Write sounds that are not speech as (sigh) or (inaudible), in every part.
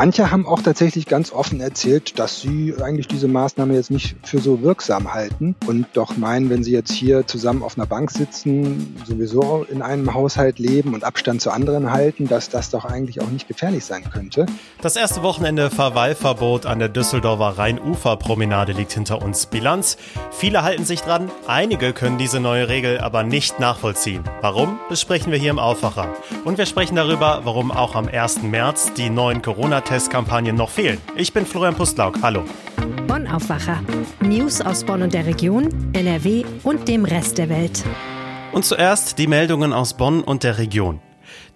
Manche haben auch tatsächlich ganz offen erzählt, dass sie eigentlich diese Maßnahme jetzt nicht für so wirksam halten und doch meinen, wenn sie jetzt hier zusammen auf einer Bank sitzen, sowieso in einem Haushalt leben und Abstand zu anderen halten, dass das doch eigentlich auch nicht gefährlich sein könnte. Das erste Wochenende Verweilverbot an der Düsseldorfer Rheinuferpromenade liegt hinter uns. Bilanz. Viele halten sich dran, einige können diese neue Regel aber nicht nachvollziehen. Warum, besprechen wir hier im Aufwacher. Und wir sprechen darüber, warum auch am 1. März die neuen Corona-Testkampagnen noch fehlen. Ich bin Florian Pustlauk. Hallo. Bonn Aufwacher. News aus Bonn und der Region, NRW und dem Rest der Welt. Und zuerst die Meldungen aus Bonn und der Region.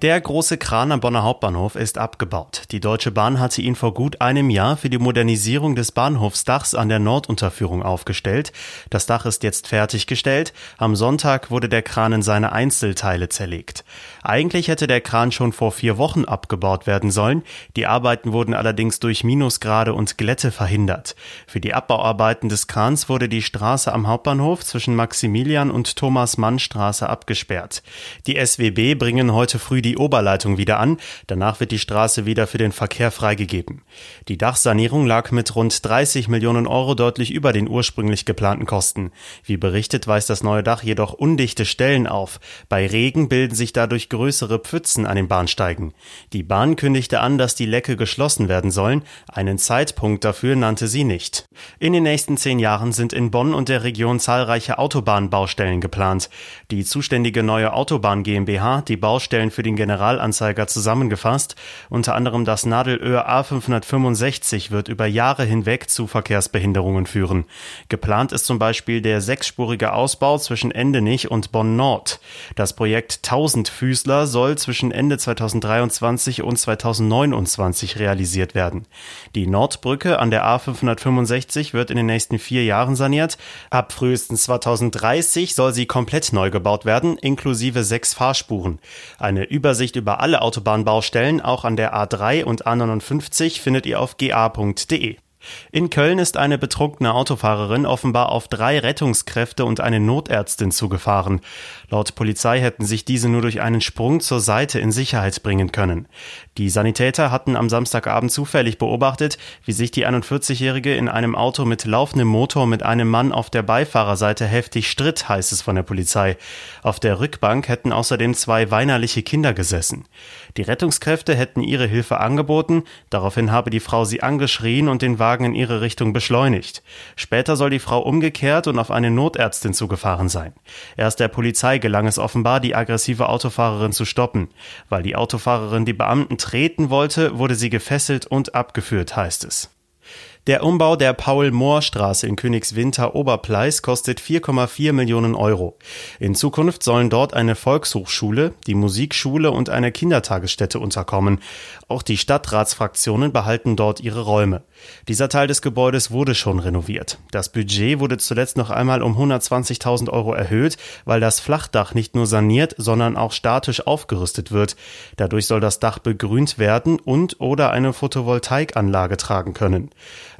Der große Kran am Bonner Hauptbahnhof ist abgebaut. Die Deutsche Bahn hatte ihn vor gut einem Jahr für die Modernisierung des Bahnhofsdachs an der Nordunterführung aufgestellt. Das Dach ist jetzt fertiggestellt. Am Sonntag wurde der Kran in seine Einzelteile zerlegt. Eigentlich hätte der Kran schon vor vier Wochen abgebaut werden sollen. Die Arbeiten wurden allerdings durch Minusgrade und Glätte verhindert. Für die Abbauarbeiten des Krans wurde die Straße am Hauptbahnhof zwischen Maximilian und Thomas Mann Straße abgesperrt. Die SWB bringen heute früh die Oberleitung wieder an, danach wird die Straße wieder für den Verkehr freigegeben. Die Dachsanierung lag mit rund 30 Millionen Euro deutlich über den ursprünglich geplanten Kosten. Wie berichtet, weist das neue Dach jedoch undichte Stellen auf. Bei Regen bilden sich dadurch größere Pfützen an den Bahnsteigen. Die Bahn kündigte an, dass die Lecke geschlossen werden sollen. Einen Zeitpunkt dafür nannte sie nicht. In den nächsten zehn Jahren sind in Bonn und der Region zahlreiche Autobahnbaustellen geplant. Die zuständige neue Autobahn GmbH die Baustellen für den Generalanzeiger zusammengefasst. Unter anderem das Nadelöhr A565 wird über Jahre hinweg zu Verkehrsbehinderungen führen. Geplant ist zum Beispiel der sechsspurige Ausbau zwischen Endenich und Bonn Nord. Das Projekt Tausendfüßler soll zwischen Ende 2023 und 2029 realisiert werden. Die Nordbrücke an der A565 wird in den nächsten vier Jahren saniert. Ab frühestens 2030 soll sie komplett neu gebaut werden, inklusive sechs Fahrspuren. Eine über Übersicht über alle Autobahnbaustellen, auch an der A3 und A59, findet ihr auf ga.de. In Köln ist eine betrunkene Autofahrerin offenbar auf drei Rettungskräfte und eine Notärztin zugefahren. Laut Polizei hätten sich diese nur durch einen Sprung zur Seite in Sicherheit bringen können. Die Sanitäter hatten am Samstagabend zufällig beobachtet, wie sich die 41-Jährige in einem Auto mit laufendem Motor mit einem Mann auf der Beifahrerseite heftig stritt, heißt es von der Polizei. Auf der Rückbank hätten außerdem zwei weinerliche Kinder gesessen. Die Rettungskräfte hätten ihre Hilfe angeboten, daraufhin habe die Frau sie angeschrien und den Wagen in ihre Richtung beschleunigt. Später soll die Frau umgekehrt und auf eine Notärztin zugefahren sein. Erst der Polizei gelang es offenbar, die aggressive Autofahrerin zu stoppen. Weil die Autofahrerin die Beamten treten wollte, wurde sie gefesselt und abgeführt, heißt es. Der Umbau der Paul-Mohr-Straße in Königswinter Oberpleis kostet 4,4 Millionen Euro. In Zukunft sollen dort eine Volkshochschule, die Musikschule und eine Kindertagesstätte unterkommen. Auch die Stadtratsfraktionen behalten dort ihre Räume. Dieser Teil des Gebäudes wurde schon renoviert. Das Budget wurde zuletzt noch einmal um 120.000 Euro erhöht, weil das Flachdach nicht nur saniert, sondern auch statisch aufgerüstet wird. Dadurch soll das Dach begrünt werden und oder eine Photovoltaikanlage tragen können.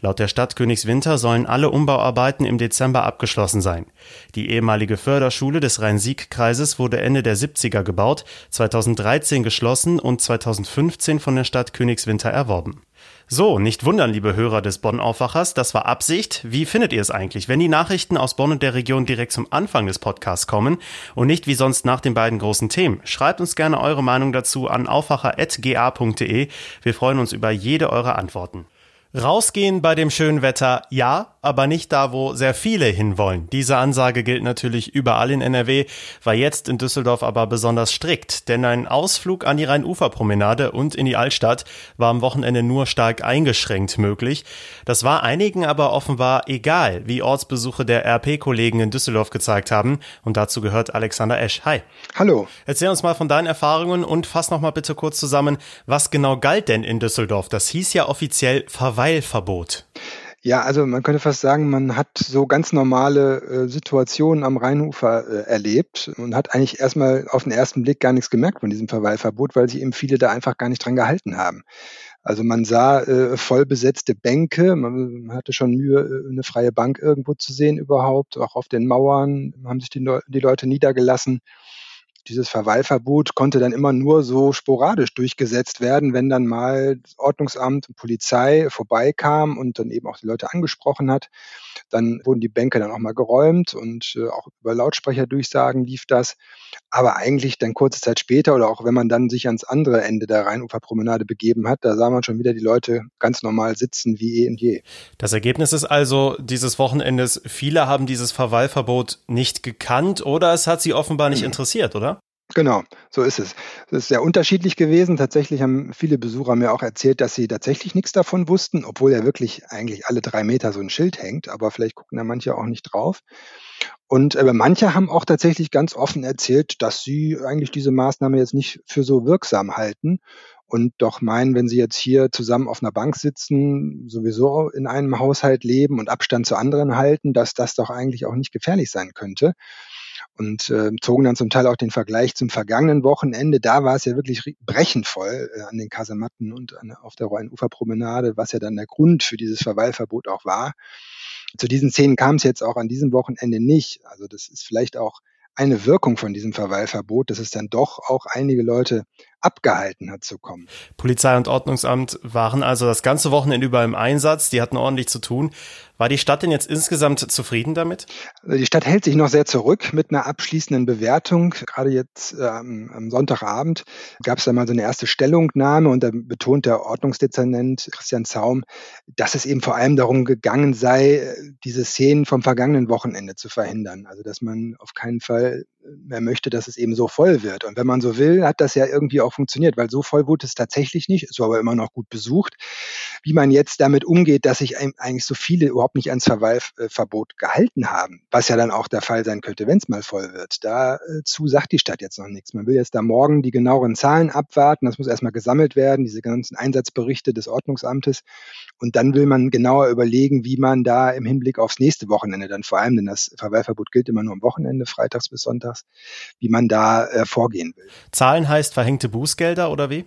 Laut der Stadt Königswinter sollen alle Umbauarbeiten im Dezember abgeschlossen sein. Die ehemalige Förderschule des Rhein-Sieg-Kreises wurde Ende der 70er gebaut, 2013 geschlossen und 2015 von der Stadt Königswinter erworben. So, nicht wundern, liebe Hörer des Bonn-Aufwachers, das war Absicht. Wie findet ihr es eigentlich, wenn die Nachrichten aus Bonn und der Region direkt zum Anfang des Podcasts kommen und nicht wie sonst nach den beiden großen Themen? Schreibt uns gerne eure Meinung dazu an aufwacher.ga.de. Wir freuen uns über jede eure Antworten. Rausgehen bei dem schönen Wetter, ja, aber nicht da, wo sehr viele hinwollen. Diese Ansage gilt natürlich überall in NRW, war jetzt in Düsseldorf aber besonders strikt, denn ein Ausflug an die Rheinuferpromenade und in die Altstadt war am Wochenende nur stark eingeschränkt möglich. Das war einigen aber offenbar egal, wie Ortsbesuche der RP-Kollegen in Düsseldorf gezeigt haben. Und dazu gehört Alexander Esch. Hi. Hallo. Erzähl uns mal von deinen Erfahrungen und fass noch mal bitte kurz zusammen, was genau galt denn in Düsseldorf? Das hieß ja offiziell Verweilverbot. Ja, also man könnte fast sagen, man hat so ganz normale äh, Situationen am Rheinufer äh, erlebt und hat eigentlich erstmal auf den ersten Blick gar nichts gemerkt von diesem Verweilverbot, weil sich eben viele da einfach gar nicht dran gehalten haben. Also man sah äh, voll besetzte Bänke, man hatte schon Mühe, äh, eine freie Bank irgendwo zu sehen überhaupt. Auch auf den Mauern haben sich die, Le die Leute niedergelassen. Dieses Verweilverbot konnte dann immer nur so sporadisch durchgesetzt werden, wenn dann mal Ordnungsamt und Polizei vorbeikam und dann eben auch die Leute angesprochen hat. Dann wurden die Bänke dann auch mal geräumt und äh, auch über Lautsprecherdurchsagen lief das. Aber eigentlich dann kurze Zeit später oder auch wenn man dann sich ans andere Ende der Rheinuferpromenade begeben hat, da sah man schon wieder die Leute ganz normal sitzen wie eh und je. Das Ergebnis ist also dieses Wochenendes, viele haben dieses Verweilverbot nicht gekannt oder es hat sie offenbar nicht (clears throat) interessiert, oder? Genau, so ist es. Es ist sehr unterschiedlich gewesen. Tatsächlich haben viele Besucher mir auch erzählt, dass sie tatsächlich nichts davon wussten, obwohl ja wirklich eigentlich alle drei Meter so ein Schild hängt. Aber vielleicht gucken da manche auch nicht drauf. Und äh, manche haben auch tatsächlich ganz offen erzählt, dass sie eigentlich diese Maßnahme jetzt nicht für so wirksam halten und doch meinen, wenn sie jetzt hier zusammen auf einer Bank sitzen, sowieso in einem Haushalt leben und Abstand zu anderen halten, dass das doch eigentlich auch nicht gefährlich sein könnte und äh, zogen dann zum Teil auch den Vergleich zum vergangenen Wochenende. Da war es ja wirklich brechend voll äh, an den Kasematten und an, auf der Rheinuferpromenade, was ja dann der Grund für dieses Verweilverbot auch war. Zu diesen Szenen kam es jetzt auch an diesem Wochenende nicht. Also das ist vielleicht auch eine Wirkung von diesem Verweilverbot, dass es dann doch auch einige Leute abgehalten hat zu kommen. Polizei und Ordnungsamt waren also das ganze Wochenende über im Einsatz, die hatten ordentlich zu tun. War die Stadt denn jetzt insgesamt zufrieden damit? Also die Stadt hält sich noch sehr zurück mit einer abschließenden Bewertung. Gerade jetzt ähm, am Sonntagabend gab es da mal so eine erste Stellungnahme und da betont der Ordnungsdezernent Christian Zaum, dass es eben vor allem darum gegangen sei, diese Szenen vom vergangenen Wochenende zu verhindern. Also dass man auf keinen Fall mehr möchte, dass es eben so voll wird. Und wenn man so will, hat das ja irgendwie auch funktioniert, weil so voll wurde es tatsächlich nicht. Es war aber immer noch gut besucht. Wie man jetzt damit umgeht, dass sich eigentlich so viele überhaupt nicht ans Verweilverbot gehalten haben, was ja dann auch der Fall sein könnte, wenn es mal voll wird. Dazu sagt die Stadt jetzt noch nichts. Man will jetzt da morgen die genaueren Zahlen abwarten. Das muss erstmal gesammelt werden, diese ganzen Einsatzberichte des Ordnungsamtes. Und dann will man genauer überlegen, wie man da im Hinblick aufs nächste Wochenende dann vor allem, denn das Verweilverbot gilt immer nur am Wochenende, freitags bis sonntags, wie man da äh, vorgehen will. Zahlen heißt verhängte Bußgelder oder wie?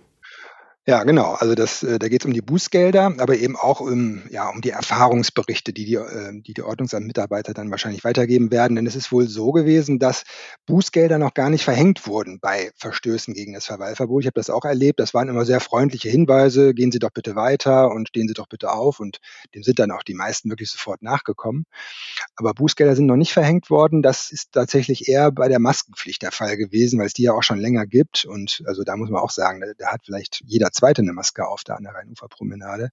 Ja, genau. Also das, äh, da geht es um die Bußgelder, aber eben auch um, ja, um die Erfahrungsberichte, die die, äh, die, die Ordnungsamtmitarbeiter dann wahrscheinlich weitergeben werden. Denn es ist wohl so gewesen, dass Bußgelder noch gar nicht verhängt wurden bei Verstößen gegen das Verweilverbot. Ich habe das auch erlebt. Das waren immer sehr freundliche Hinweise. Gehen Sie doch bitte weiter und stehen Sie doch bitte auf. Und dem sind dann auch die meisten wirklich sofort nachgekommen. Aber Bußgelder sind noch nicht verhängt worden. Das ist tatsächlich eher bei der Maskenpflicht der Fall gewesen, weil es die ja auch schon länger gibt. Und also da muss man auch sagen, da, da hat vielleicht jeder zweite eine Maske auf da an der Rheinuferpromenade.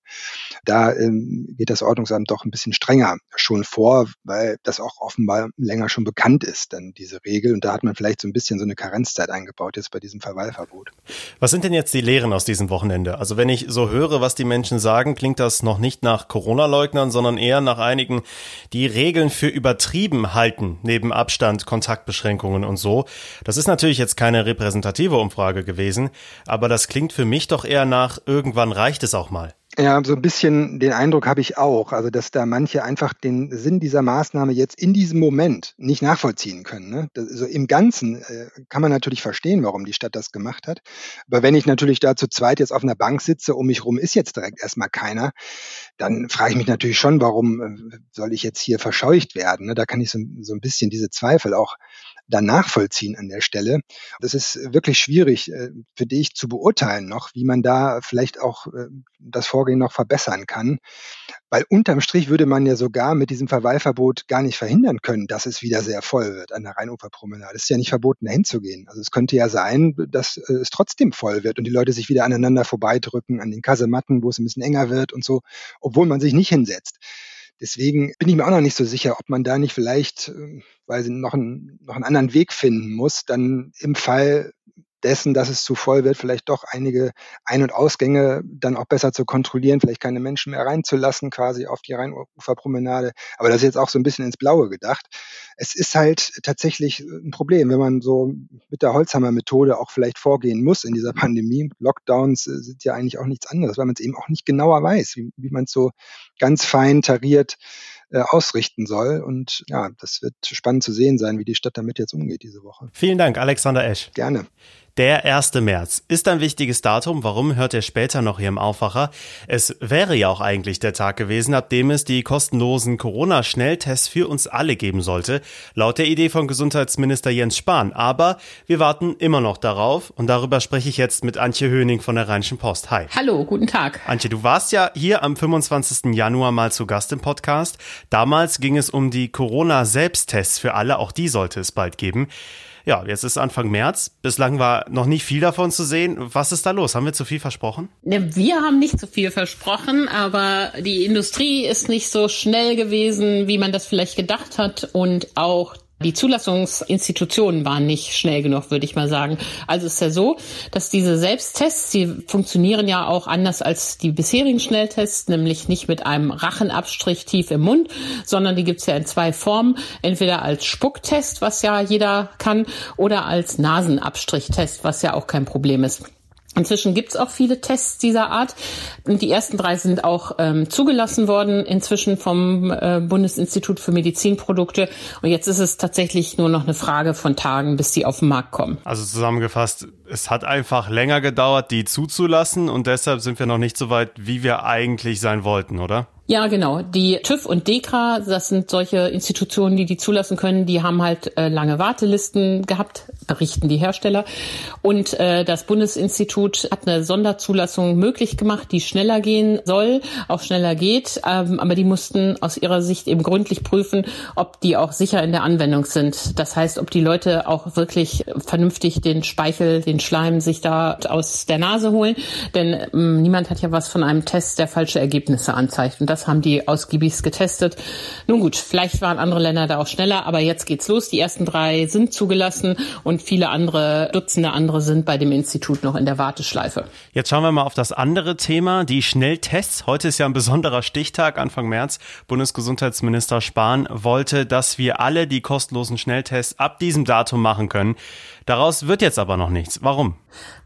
Da ähm, geht das Ordnungsamt doch ein bisschen strenger schon vor, weil das auch offenbar länger schon bekannt ist, dann diese Regel. Und da hat man vielleicht so ein bisschen so eine Karenzzeit eingebaut jetzt bei diesem Verweilverbot. Was sind denn jetzt die Lehren aus diesem Wochenende? Also wenn ich so höre, was die Menschen sagen, klingt das noch nicht nach Corona-Leugnern, sondern eher nach einigen, die Regeln für übertrieben halten, neben Abstand, Kontaktbeschränkungen und so. Das ist natürlich jetzt keine repräsentative Umfrage gewesen, aber das klingt für mich doch eher nach, irgendwann reicht es auch mal. Ja, so ein bisschen den Eindruck habe ich auch. Also, dass da manche einfach den Sinn dieser Maßnahme jetzt in diesem Moment nicht nachvollziehen können. Ne? Das, also im Ganzen äh, kann man natürlich verstehen, warum die Stadt das gemacht hat. Aber wenn ich natürlich da zu zweit jetzt auf einer Bank sitze, um mich rum ist jetzt direkt erstmal keiner, dann frage ich mich natürlich schon, warum äh, soll ich jetzt hier verscheucht werden? Ne? Da kann ich so, so ein bisschen diese Zweifel auch dann nachvollziehen an der Stelle. Das ist wirklich schwierig äh, für dich zu beurteilen noch, wie man da vielleicht auch äh, das Vorgehen noch verbessern kann. Weil unterm Strich würde man ja sogar mit diesem Verweilverbot gar nicht verhindern können, dass es wieder sehr voll wird an der Rheinuferpromenade. Es ist ja nicht verboten, dahin zu gehen. Also es könnte ja sein, dass äh, es trotzdem voll wird und die Leute sich wieder aneinander vorbeidrücken an den Kasematten, wo es ein bisschen enger wird und so, obwohl man sich nicht hinsetzt. Deswegen bin ich mir auch noch nicht so sicher, ob man da nicht vielleicht, ähm, weil sie noch einen, noch einen anderen Weg finden muss, dann im Fall dessen, dass es zu voll wird, vielleicht doch einige Ein- und Ausgänge dann auch besser zu kontrollieren, vielleicht keine Menschen mehr reinzulassen, quasi auf die Rheinuferpromenade. Aber das ist jetzt auch so ein bisschen ins Blaue gedacht. Es ist halt tatsächlich ein Problem, wenn man so mit der Holzhammer-Methode auch vielleicht vorgehen muss in dieser Pandemie. Lockdowns äh, sind ja eigentlich auch nichts anderes, weil man es eben auch nicht genauer weiß, wie, wie man es so ganz fein tariert äh, ausrichten soll. Und ja, das wird spannend zu sehen sein, wie die Stadt damit jetzt umgeht diese Woche. Vielen Dank, Alexander Esch. Gerne. Der 1. März ist ein wichtiges Datum. Warum hört ihr später noch hier im Aufwacher? Es wäre ja auch eigentlich der Tag gewesen, ab dem es die kostenlosen Corona-Schnelltests für uns alle geben sollte, laut der Idee von Gesundheitsminister Jens Spahn. Aber wir warten immer noch darauf und darüber spreche ich jetzt mit Antje Höning von der Rheinischen Post. Hi. Hallo, guten Tag. Antje, du warst ja hier am 25. Januar mal zu Gast im Podcast. Damals ging es um die Corona-Selbsttests für alle. Auch die sollte es bald geben. Ja, jetzt ist Anfang März. Bislang war noch nicht viel davon zu sehen. Was ist da los? Haben wir zu viel versprochen? Ne, wir haben nicht zu viel versprochen, aber die Industrie ist nicht so schnell gewesen, wie man das vielleicht gedacht hat. Und auch die Zulassungsinstitutionen waren nicht schnell genug, würde ich mal sagen. Also ist ja so, dass diese Selbsttests, die funktionieren ja auch anders als die bisherigen Schnelltests, nämlich nicht mit einem Rachenabstrich tief im Mund, sondern die gibt's ja in zwei Formen. Entweder als Spucktest, was ja jeder kann, oder als Nasenabstrichtest, was ja auch kein Problem ist. Inzwischen gibt's auch viele Tests dieser Art. Und die ersten drei sind auch ähm, zugelassen worden, inzwischen vom äh, Bundesinstitut für Medizinprodukte. Und jetzt ist es tatsächlich nur noch eine Frage von Tagen, bis die auf den Markt kommen. Also zusammengefasst, es hat einfach länger gedauert, die zuzulassen und deshalb sind wir noch nicht so weit, wie wir eigentlich sein wollten, oder? Ja, genau. Die TÜV und DEKRA, das sind solche Institutionen, die die zulassen können, die haben halt äh, lange Wartelisten gehabt, berichten die Hersteller. Und äh, das Bundesinstitut hat eine Sonderzulassung möglich gemacht, die schneller gehen soll, auch schneller geht. Ähm, aber die mussten aus ihrer Sicht eben gründlich prüfen, ob die auch sicher in der Anwendung sind. Das heißt, ob die Leute auch wirklich vernünftig den Speichel, den Schleim sich da aus der Nase holen. Denn ähm, niemand hat ja was von einem Test, der falsche Ergebnisse anzeigt. Und das haben die ausgiebigst getestet. Nun gut, vielleicht waren andere Länder da auch schneller, aber jetzt geht's los. Die ersten drei sind zugelassen und viele andere, Dutzende andere sind bei dem Institut noch in der Warteschleife. Jetzt schauen wir mal auf das andere Thema, die Schnelltests. Heute ist ja ein besonderer Stichtag, Anfang März. Bundesgesundheitsminister Spahn wollte, dass wir alle die kostenlosen Schnelltests ab diesem Datum machen können. Daraus wird jetzt aber noch nichts. Warum?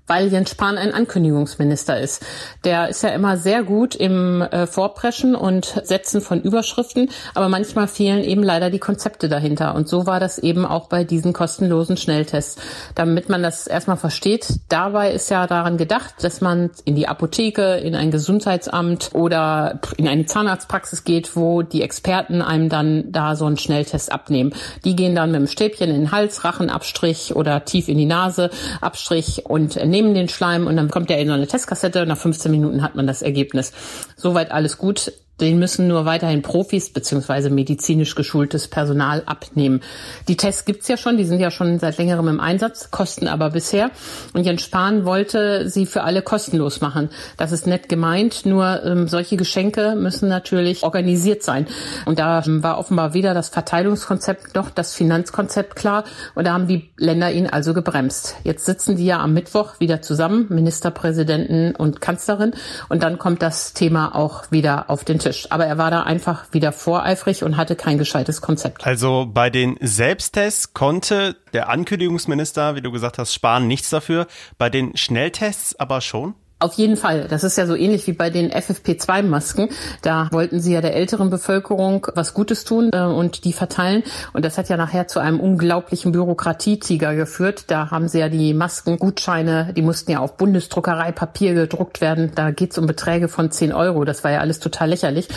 Weil Jens Spahn ein Ankündigungsminister ist. Der ist ja immer sehr gut im äh, Vorpreschen und Setzen von Überschriften, aber manchmal fehlen eben leider die Konzepte dahinter. Und so war das eben auch bei diesen kostenlosen Schnelltests. Damit man das erstmal versteht, dabei ist ja daran gedacht, dass man in die Apotheke, in ein Gesundheitsamt oder in eine Zahnarztpraxis geht, wo die Experten einem dann da so einen Schnelltest abnehmen. Die gehen dann mit dem Stäbchen in den Hals, Rachenabstrich oder tief in die Nase, Abstrich und nehmen den Schleim und dann kommt der in so eine Testkassette nach 15 Minuten hat man das Ergebnis. Soweit alles gut. Den müssen nur weiterhin Profis beziehungsweise medizinisch geschultes Personal abnehmen. Die Tests gibt's ja schon, die sind ja schon seit längerem im Einsatz, kosten aber bisher. Und Jens Spahn wollte sie für alle kostenlos machen. Das ist nett gemeint, nur ähm, solche Geschenke müssen natürlich organisiert sein. Und da ähm, war offenbar weder das Verteilungskonzept noch das Finanzkonzept klar. Und da haben die Länder ihn also gebremst. Jetzt sitzen die ja am Mittwoch wieder zusammen, Ministerpräsidenten und Kanzlerin. Und dann kommt das Thema auch wieder auf den Tisch. Tisch. Aber er war da einfach wieder voreifrig und hatte kein gescheites Konzept. Also bei den Selbsttests konnte der Ankündigungsminister, wie du gesagt hast, Spahn nichts dafür. Bei den Schnelltests aber schon? Auf jeden Fall. Das ist ja so ähnlich wie bei den FFP2-Masken. Da wollten sie ja der älteren Bevölkerung was Gutes tun äh, und die verteilen. Und das hat ja nachher zu einem unglaublichen Bürokratietiger geführt. Da haben sie ja die Maskengutscheine, die mussten ja auf Bundesdruckereipapier gedruckt werden. Da geht's um Beträge von 10 Euro. Das war ja alles total lächerlich.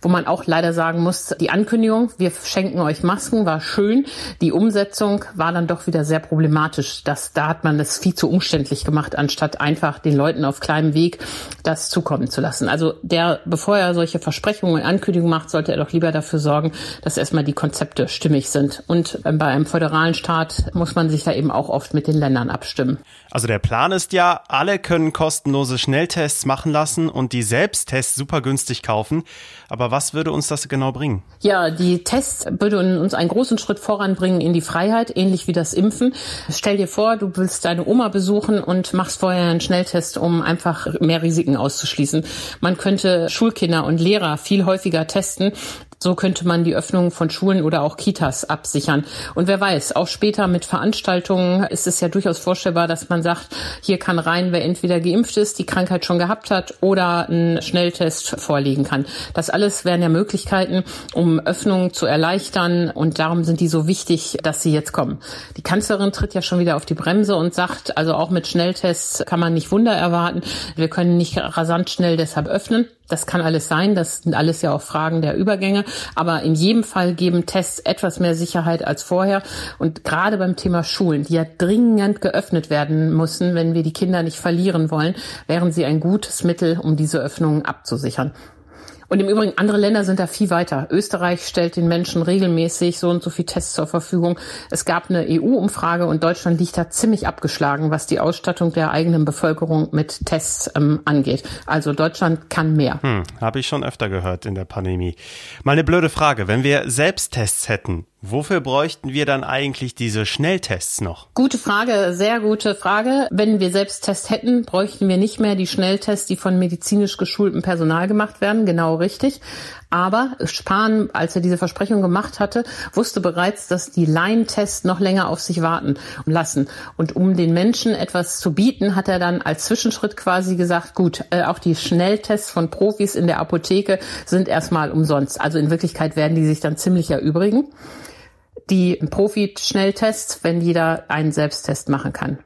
Wo man auch leider sagen muss, die Ankündigung, wir schenken euch Masken, war schön. Die Umsetzung war dann doch wieder sehr problematisch. Das, da hat man das viel zu umständlich gemacht, anstatt einfach den Leuten auf kleinem Weg das zukommen zu lassen. Also der, bevor er solche Versprechungen und Ankündigungen macht, sollte er doch lieber dafür sorgen, dass erstmal die Konzepte stimmig sind. Und bei einem föderalen Staat muss man sich da eben auch oft mit den Ländern abstimmen. Also der Plan ist ja, alle können kostenlose Schnelltests machen lassen und die Selbsttests super günstig kaufen. Aber was würde uns das genau bringen? Ja, die Tests würden uns einen großen Schritt voranbringen in die Freiheit, ähnlich wie das Impfen. Stell dir vor, du willst deine Oma besuchen und machst vorher einen Schnelltest, um einfach mehr Risiken auszuschließen. Man könnte Schulkinder und Lehrer viel häufiger testen. So könnte man die Öffnung von Schulen oder auch Kitas absichern. Und wer weiß, auch später mit Veranstaltungen ist es ja durchaus vorstellbar, dass man sagt, hier kann rein, wer entweder geimpft ist, die Krankheit schon gehabt hat oder einen Schnelltest vorlegen kann. Das alles wären ja Möglichkeiten, um Öffnungen zu erleichtern. Und darum sind die so wichtig, dass sie jetzt kommen. Die Kanzlerin tritt ja schon wieder auf die Bremse und sagt, also auch mit Schnelltests kann man nicht Wunder erwarten. Wir können nicht rasant schnell deshalb öffnen. Das kann alles sein, das sind alles ja auch Fragen der Übergänge, aber in jedem Fall geben Tests etwas mehr Sicherheit als vorher. Und gerade beim Thema Schulen, die ja dringend geöffnet werden müssen, wenn wir die Kinder nicht verlieren wollen, wären sie ein gutes Mittel, um diese Öffnungen abzusichern. Und im Übrigen, andere Länder sind da viel weiter. Österreich stellt den Menschen regelmäßig so und so viel Tests zur Verfügung. Es gab eine EU-Umfrage und Deutschland liegt da ziemlich abgeschlagen, was die Ausstattung der eigenen Bevölkerung mit Tests ähm, angeht. Also Deutschland kann mehr. Hm, Habe ich schon öfter gehört in der Pandemie. Mal eine blöde Frage. Wenn wir Selbsttests hätten, Wofür bräuchten wir dann eigentlich diese Schnelltests noch? Gute Frage, sehr gute Frage. Wenn wir Selbsttests hätten, bräuchten wir nicht mehr die Schnelltests, die von medizinisch geschultem Personal gemacht werden. Genau richtig. Aber Spahn, als er diese Versprechung gemacht hatte, wusste bereits, dass die Laientests noch länger auf sich warten lassen. Und um den Menschen etwas zu bieten, hat er dann als Zwischenschritt quasi gesagt, gut, äh, auch die Schnelltests von Profis in der Apotheke sind erstmal umsonst. Also in Wirklichkeit werden die sich dann ziemlich erübrigen die Profi-Schnelltests, wenn jeder einen Selbsttest machen kann.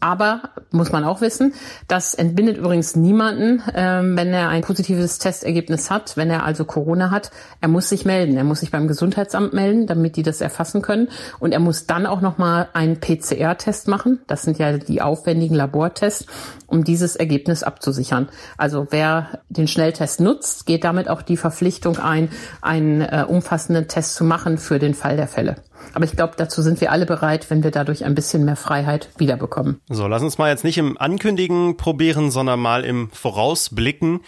Aber muss man auch wissen, das entbindet übrigens niemanden, ähm, wenn er ein positives Testergebnis hat, wenn er also Corona hat. Er muss sich melden. Er muss sich beim Gesundheitsamt melden, damit die das erfassen können. Und er muss dann auch nochmal einen PCR-Test machen. Das sind ja die aufwendigen Labortests, um dieses Ergebnis abzusichern. Also wer den Schnelltest nutzt, geht damit auch die Verpflichtung ein, einen äh, umfassenden Test zu machen für den Fall der Fälle. Aber ich glaube, dazu sind wir alle bereit, wenn wir dadurch ein bisschen mehr Freiheit wiederbekommen. So, lass uns mal jetzt nicht im Ankündigen probieren, sondern mal im Vorausblicken.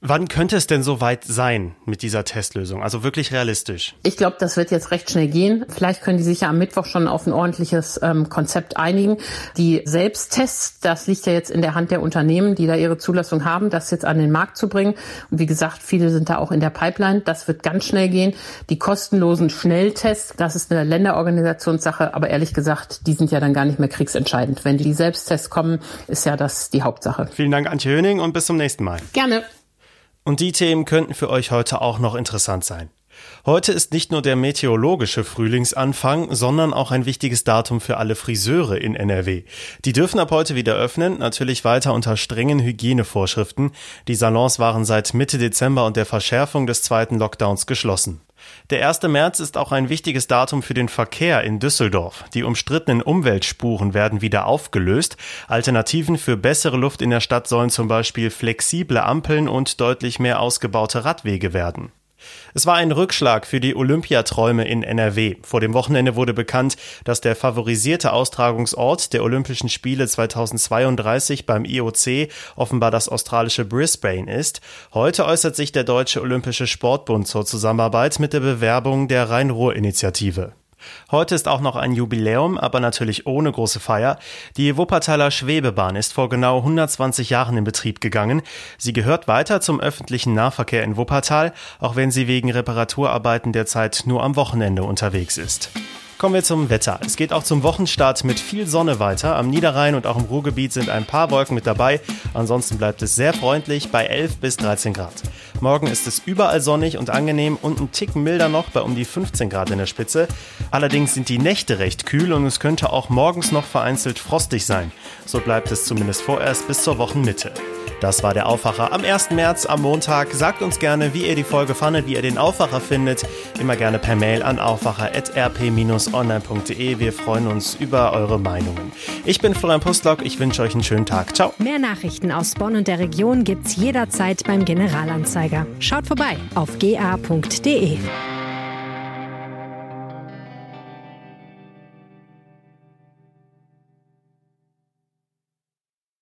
Wann könnte es denn soweit sein mit dieser Testlösung? Also wirklich realistisch? Ich glaube, das wird jetzt recht schnell gehen. Vielleicht können die sich ja am Mittwoch schon auf ein ordentliches ähm, Konzept einigen. Die Selbsttests, das liegt ja jetzt in der Hand der Unternehmen, die da ihre Zulassung haben, das jetzt an den Markt zu bringen. Und wie gesagt, viele sind da auch in der Pipeline. Das wird ganz schnell gehen. Die kostenlosen Schnelltests, das ist eine Länderorganisationssache, aber ehrlich gesagt, die sind ja dann gar nicht mehr kriegsentscheidend. Wenn die Selbsttests kommen, ist ja das die Hauptsache. Vielen Dank, Antje Höning, und bis zum nächsten Mal. Gerne. Und die Themen könnten für euch heute auch noch interessant sein. Heute ist nicht nur der meteorologische Frühlingsanfang, sondern auch ein wichtiges Datum für alle Friseure in NRW. Die dürfen ab heute wieder öffnen, natürlich weiter unter strengen Hygienevorschriften. Die Salons waren seit Mitte Dezember und der Verschärfung des zweiten Lockdowns geschlossen. Der 1. März ist auch ein wichtiges Datum für den Verkehr in Düsseldorf. Die umstrittenen Umweltspuren werden wieder aufgelöst. Alternativen für bessere Luft in der Stadt sollen zum Beispiel flexible Ampeln und deutlich mehr ausgebaute Radwege werden. Es war ein Rückschlag für die Olympiaträume in NRW. Vor dem Wochenende wurde bekannt, dass der favorisierte Austragungsort der Olympischen Spiele 2032 beim IOC offenbar das australische Brisbane ist. Heute äußert sich der Deutsche Olympische Sportbund zur Zusammenarbeit mit der Bewerbung der Rhein-Ruhr-Initiative. Heute ist auch noch ein Jubiläum, aber natürlich ohne große Feier. Die Wuppertaler Schwebebahn ist vor genau 120 Jahren in Betrieb gegangen. Sie gehört weiter zum öffentlichen Nahverkehr in Wuppertal, auch wenn sie wegen Reparaturarbeiten derzeit nur am Wochenende unterwegs ist. Kommen wir zum Wetter. Es geht auch zum Wochenstart mit viel Sonne weiter. Am Niederrhein und auch im Ruhrgebiet sind ein paar Wolken mit dabei. Ansonsten bleibt es sehr freundlich bei 11 bis 13 Grad. Morgen ist es überall sonnig und angenehm und ein Tick milder noch bei um die 15 Grad in der Spitze. Allerdings sind die Nächte recht kühl und es könnte auch morgens noch vereinzelt frostig sein. So bleibt es zumindest vorerst bis zur Wochenmitte. Das war der Aufwacher am 1. März am Montag. Sagt uns gerne, wie ihr die Folge fandet, wie ihr den Aufwacher findet. Immer gerne per Mail an aufwacher.rp-online.de. Wir freuen uns über eure Meinungen. Ich bin Florian Pustlock. Ich wünsche euch einen schönen Tag. Ciao. Mehr Nachrichten aus Bonn und der Region gibt's jederzeit beim Generalanzeiger. Schaut vorbei auf ga.de.